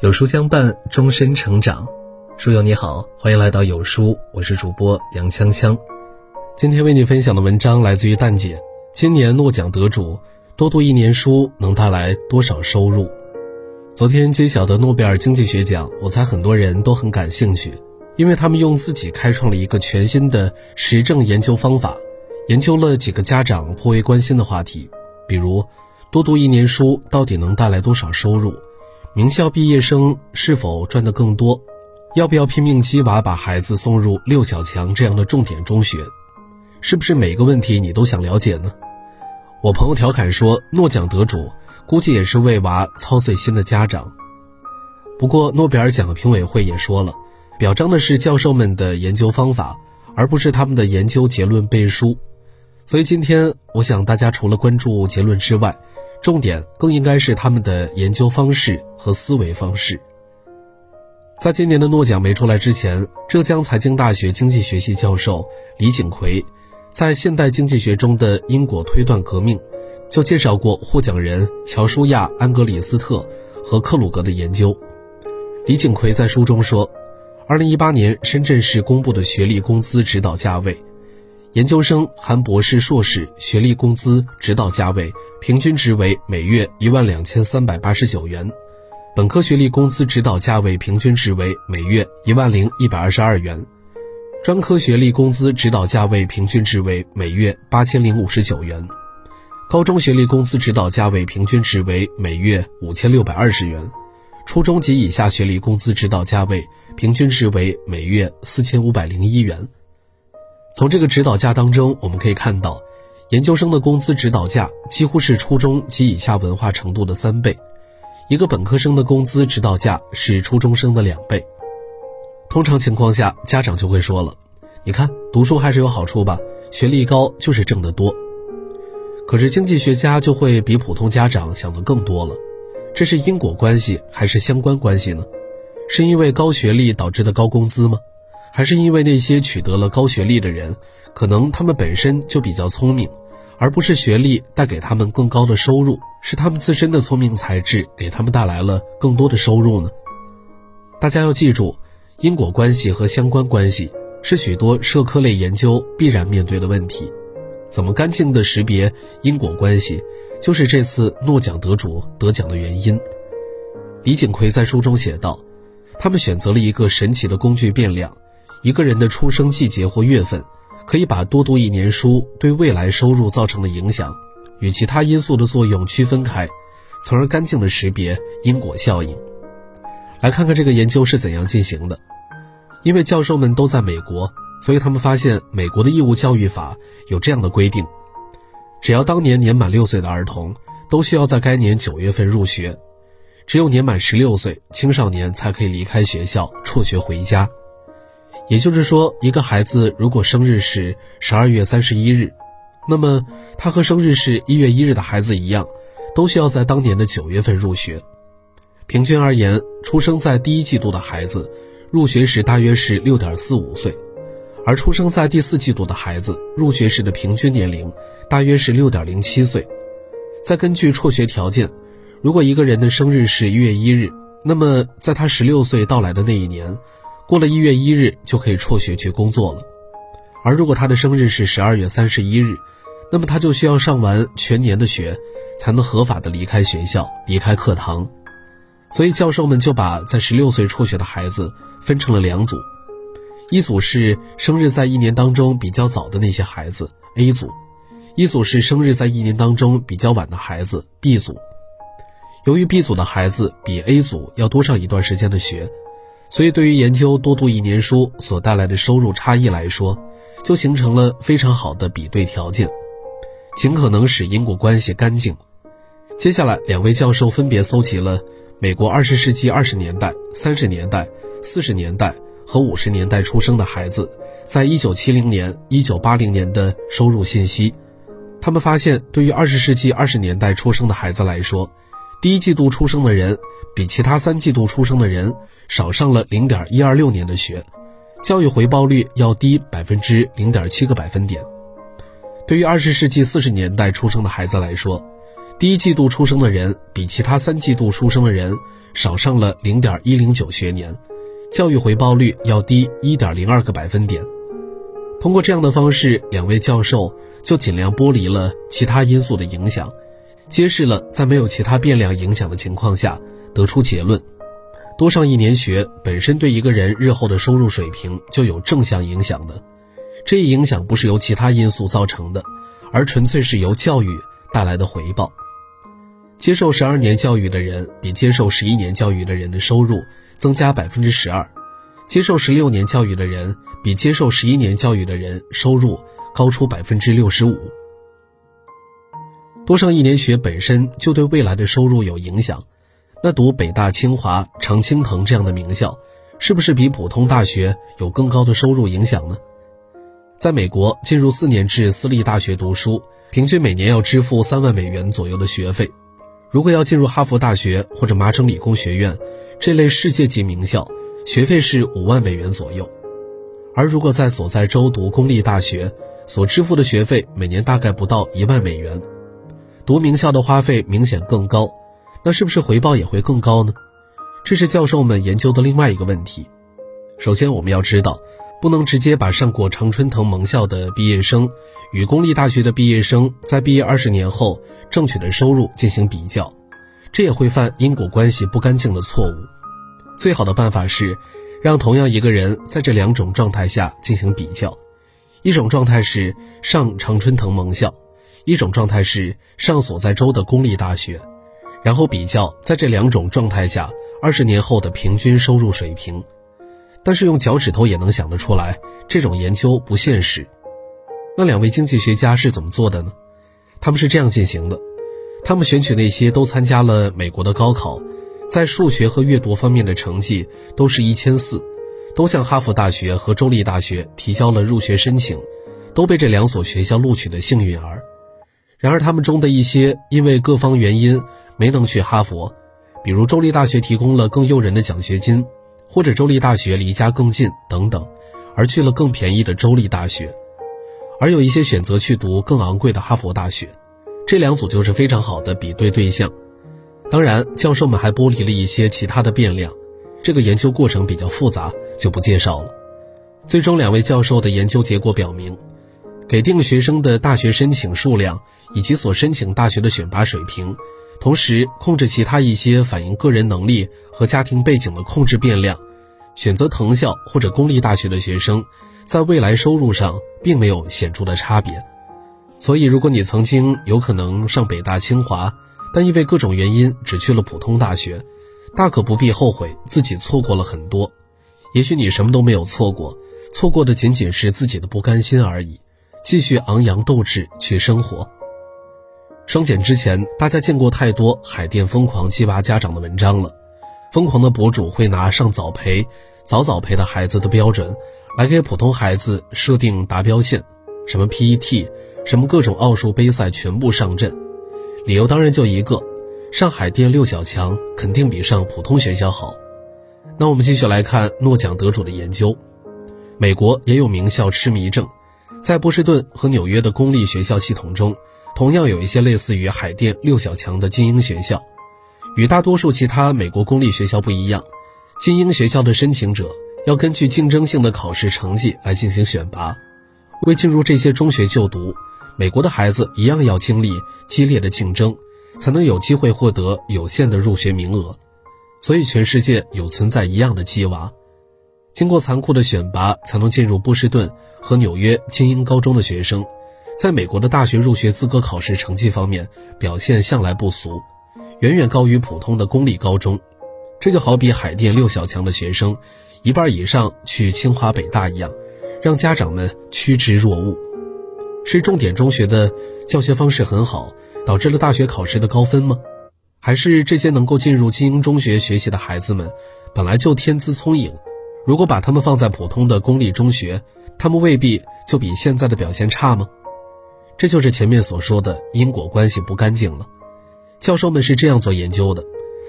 有书相伴，终身成长。书友你好，欢迎来到有书，我是主播杨锵锵。今天为你分享的文章来自于蛋姐。今年诺奖得主，多读一年书能带来多少收入？昨天揭晓的诺贝尔经济学奖，我猜很多人都很感兴趣，因为他们用自己开创了一个全新的实证研究方法，研究了几个家长颇为关心的话题，比如多读一年书到底能带来多少收入？名校毕业生是否赚得更多？要不要拼命鸡娃把孩子送入六小强这样的重点中学？是不是每个问题你都想了解呢？我朋友调侃说，诺奖得主估计也是为娃操碎心的家长。不过诺贝尔奖的评委会也说了，表彰的是教授们的研究方法，而不是他们的研究结论背书。所以今天我想大家除了关注结论之外，重点更应该是他们的研究方式和思维方式。在今年的诺奖没出来之前，浙江财经大学经济学系教授李景奎在《现代经济学中的因果推断革命》就介绍过获奖人乔舒亚·安格里斯特和克鲁格的研究。李景奎在书中说，二零一八年深圳市公布的学历工资指导价位。研究生含博士、硕士学历工资指导价位平均值为每月一万两千三百八十九元，本科学历工资指导价位平均值为每月一万零一百二十二元，专科学历工资指导价位平均值为每月八千零五十九元，高中学历工资指导价位平均值为每月五千六百二十元，初中及以下学历工资指导价位平均值为每月四千五百零一元。从这个指导价当中，我们可以看到，研究生的工资指导价几乎是初中及以下文化程度的三倍，一个本科生的工资指导价是初中生的两倍。通常情况下，家长就会说了：“你看，读书还是有好处吧？学历高就是挣得多。”可是经济学家就会比普通家长想的更多了，这是因果关系还是相关关系呢？是因为高学历导致的高工资吗？还是因为那些取得了高学历的人，可能他们本身就比较聪明，而不是学历带给他们更高的收入，是他们自身的聪明才智给他们带来了更多的收入呢？大家要记住，因果关系和相关关系是许多社科类研究必然面对的问题。怎么干净的识别因果关系，就是这次诺奖得主得奖的原因。李景奎在书中写道：“他们选择了一个神奇的工具变量。”一个人的出生季节或月份，可以把多读一年书对未来收入造成的影响，与其他因素的作用区分开，从而干净的识别因果效应。来看看这个研究是怎样进行的。因为教授们都在美国，所以他们发现美国的义务教育法有这样的规定：只要当年年满六岁的儿童，都需要在该年九月份入学；只有年满十六岁，青少年才可以离开学校辍学回家。也就是说，一个孩子如果生日是十二月三十一日，那么他和生日是一月一日的孩子一样，都需要在当年的九月份入学。平均而言，出生在第一季度的孩子，入学时大约是六点四五岁，而出生在第四季度的孩子，入学时的平均年龄大约是六点零七岁。再根据辍学条件，如果一个人的生日是一月一日，那么在他十六岁到来的那一年。过了一月一日就可以辍学去工作了，而如果他的生日是十二月三十一日，那么他就需要上完全年的学，才能合法的离开学校，离开课堂。所以教授们就把在十六岁辍学的孩子分成了两组，一组是生日在一年当中比较早的那些孩子 A 组，一组是生日在一年当中比较晚的孩子 B 组。由于 B 组的孩子比 A 组要多上一段时间的学。所以，对于研究多读一年书所带来的收入差异来说，就形成了非常好的比对条件，尽可能使因果关系干净。接下来，两位教授分别搜集了美国二十世纪二十年代、三十年代、四十年代和五十年代出生的孩子，在一九七零年、一九八零年的收入信息。他们发现，对于二十世纪二十年代出生的孩子来说，第一季度出生的人比其他三季度出生的人。少上了零点一二六年的学，教育回报率要低百分之零点七个百分点。对于二十世纪四十年代出生的孩子来说，第一季度出生的人比其他三季度出生的人少上了零点一零九学年，教育回报率要低一点零二个百分点。通过这样的方式，两位教授就尽量剥离了其他因素的影响，揭示了在没有其他变量影响的情况下，得出结论：多上一年学本身对一个人日后的收入水平就有正向影响的。这一影响不是由其他因素造成的，而纯粹是由教育带来的回报。接受十二年教育的人比接受十一年教育的人的收入增加百分之十二，接受十六年教育的人比接受十一年教育的人收入高出百分之六十五。多上一年学本身就对未来的收入有影响，那读北大、清华、常青藤这样的名校，是不是比普通大学有更高的收入影响呢？在美国，进入四年制私立大学读书，平均每年要支付三万美元左右的学费。如果要进入哈佛大学或者麻省理工学院这类世界级名校，学费是五万美元左右；而如果在所在州读公立大学，所支付的学费每年大概不到一万美元。读名校的花费明显更高，那是不是回报也会更高呢？这是教授们研究的另外一个问题。首先，我们要知道，不能直接把上过常春藤盟校的毕业生与公立大学的毕业生在毕业二十年后。挣取的收入进行比较，这也会犯因果关系不干净的错误。最好的办法是，让同样一个人在这两种状态下进行比较：一种状态是上常春藤盟校，一种状态是上所在州的公立大学，然后比较在这两种状态下二十年后的平均收入水平。但是用脚趾头也能想得出来，这种研究不现实。那两位经济学家是怎么做的呢？他们是这样进行的：他们选取那些都参加了美国的高考，在数学和阅读方面的成绩都是一千四，都向哈佛大学和州立大学提交了入学申请，都被这两所学校录取的幸运儿。然而，他们中的一些因为各方原因没能去哈佛，比如州立大学提供了更诱人的奖学金，或者州立大学离家更近等等，而去了更便宜的州立大学。而有一些选择去读更昂贵的哈佛大学，这两组就是非常好的比对对象。当然，教授们还剥离了一些其他的变量，这个研究过程比较复杂，就不介绍了。最终，两位教授的研究结果表明，给定学生的大学申请数量以及所申请大学的选拔水平，同时控制其他一些反映个人能力和家庭背景的控制变量，选择藤校或者公立大学的学生。在未来收入上并没有显著的差别，所以如果你曾经有可能上北大清华，但因为各种原因只去了普通大学，大可不必后悔自己错过了很多。也许你什么都没有错过，错过的仅仅是自己的不甘心而已。继续昂扬斗志去生活。双减之前，大家见过太多海淀疯狂鸡娃家长的文章了，疯狂的博主会拿上早培、早早培的孩子的标准。来给普通孩子设定达标线，什么 PET，什么各种奥数杯赛全部上阵，理由当然就一个，上海淀六小强肯定比上普通学校好。那我们继续来看诺奖得主的研究。美国也有名校痴迷症，在波士顿和纽约的公立学校系统中，同样有一些类似于海淀六小强的精英学校。与大多数其他美国公立学校不一样，精英学校的申请者。要根据竞争性的考试成绩来进行选拔，为进入这些中学就读，美国的孩子一样要经历激烈的竞争，才能有机会获得有限的入学名额。所以，全世界有存在一样的鸡娃，经过残酷的选拔才能进入波士顿和纽约精英高中的学生，在美国的大学入学资格考试成绩方面表现向来不俗，远远高于普通的公立高中。这就好比海淀六小强的学生。一半以上去清华北大一样，让家长们趋之若鹜。是重点中学的教学方式很好，导致了大学考试的高分吗？还是这些能够进入精英中学学习的孩子们，本来就天资聪颖？如果把他们放在普通的公立中学，他们未必就比现在的表现差吗？这就是前面所说的因果关系不干净了。教授们是这样做研究的，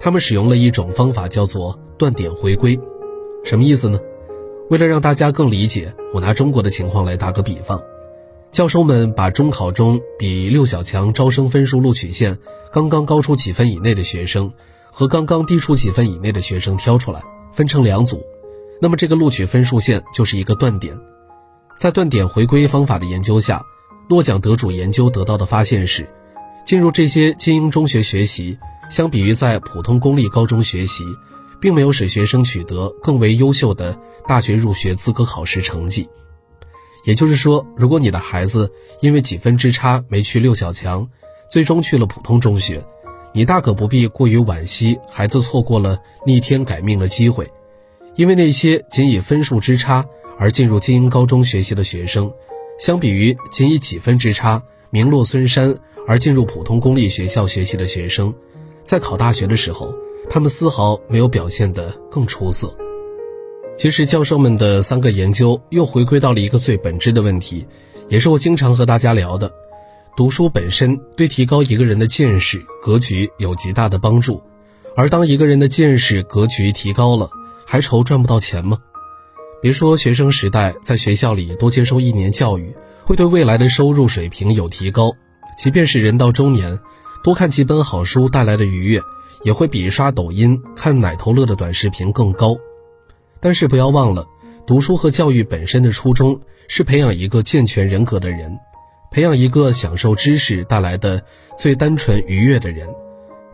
他们使用了一种方法，叫做断点回归。什么意思呢？为了让大家更理解，我拿中国的情况来打个比方。教授们把中考中比六小强招生分数录取线刚刚高出几分以内的学生和刚刚低出几分以内的学生挑出来，分成两组，那么这个录取分数线就是一个断点。在断点回归方法的研究下，诺奖得主研究得到的发现是，进入这些精英中学学习，相比于在普通公立高中学习，并没有使学生取得更为优秀的大学入学资格考试成绩。也就是说，如果你的孩子因为几分之差没去六小强，最终去了普通中学，你大可不必过于惋惜孩子错过了逆天改命的机会，因为那些仅以分数之差而进入精英高中学习的学生，相比于仅以几分之差名落孙山而进入普通公立学校学习的学生，在考大学的时候，他们丝毫没有表现得更出色。其实，教授们的三个研究又回归到了一个最本质的问题，也是我经常和大家聊的：读书本身对提高一个人的见识、格局有极大的帮助。而当一个人的见识、格局提高了，还愁赚不到钱吗？别说学生时代在学校里多接受一年教育，会对未来的收入水平有提高；即便是人到中年，多看几本好书带来的愉悦，也会比刷抖音、看奶头乐的短视频更高。但是不要忘了，读书和教育本身的初衷是培养一个健全人格的人，培养一个享受知识带来的最单纯愉悦的人。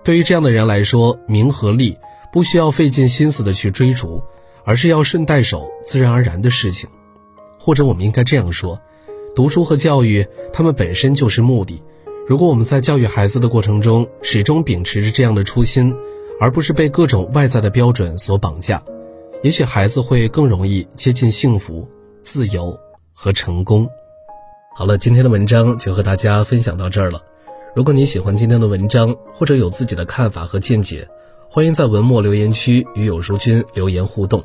对于这样的人来说，名和利不需要费尽心思的去追逐，而是要顺带手、自然而然的事情。或者我们应该这样说：读书和教育，它们本身就是目的。如果我们在教育孩子的过程中始终秉持着这样的初心，而不是被各种外在的标准所绑架。也许孩子会更容易接近幸福、自由和成功。好了，今天的文章就和大家分享到这儿了。如果你喜欢今天的文章，或者有自己的看法和见解，欢迎在文末留言区与有书君留言互动。